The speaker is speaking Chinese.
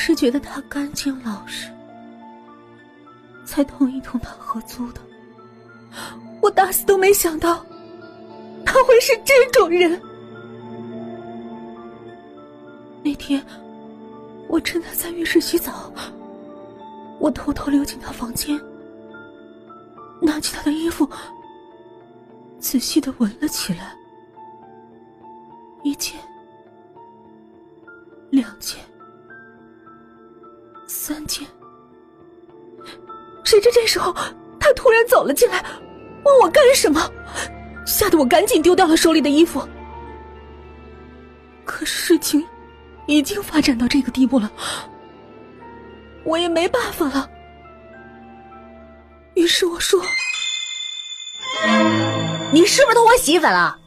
是觉得他干净老实，才同意同他合租的。我打死都没想到，他会是这种人。那天，我趁他在浴室洗澡，我偷偷溜进他房间，拿起他的衣服，仔细的闻了起来。一件，两件，三件。谁知这时候，他突然走了进来，问我干什么，吓得我赶紧丢掉了手里的衣服。可事情已经发展到这个地步了，我也没办法了。于是我说：“你是不是偷我洗衣粉了？”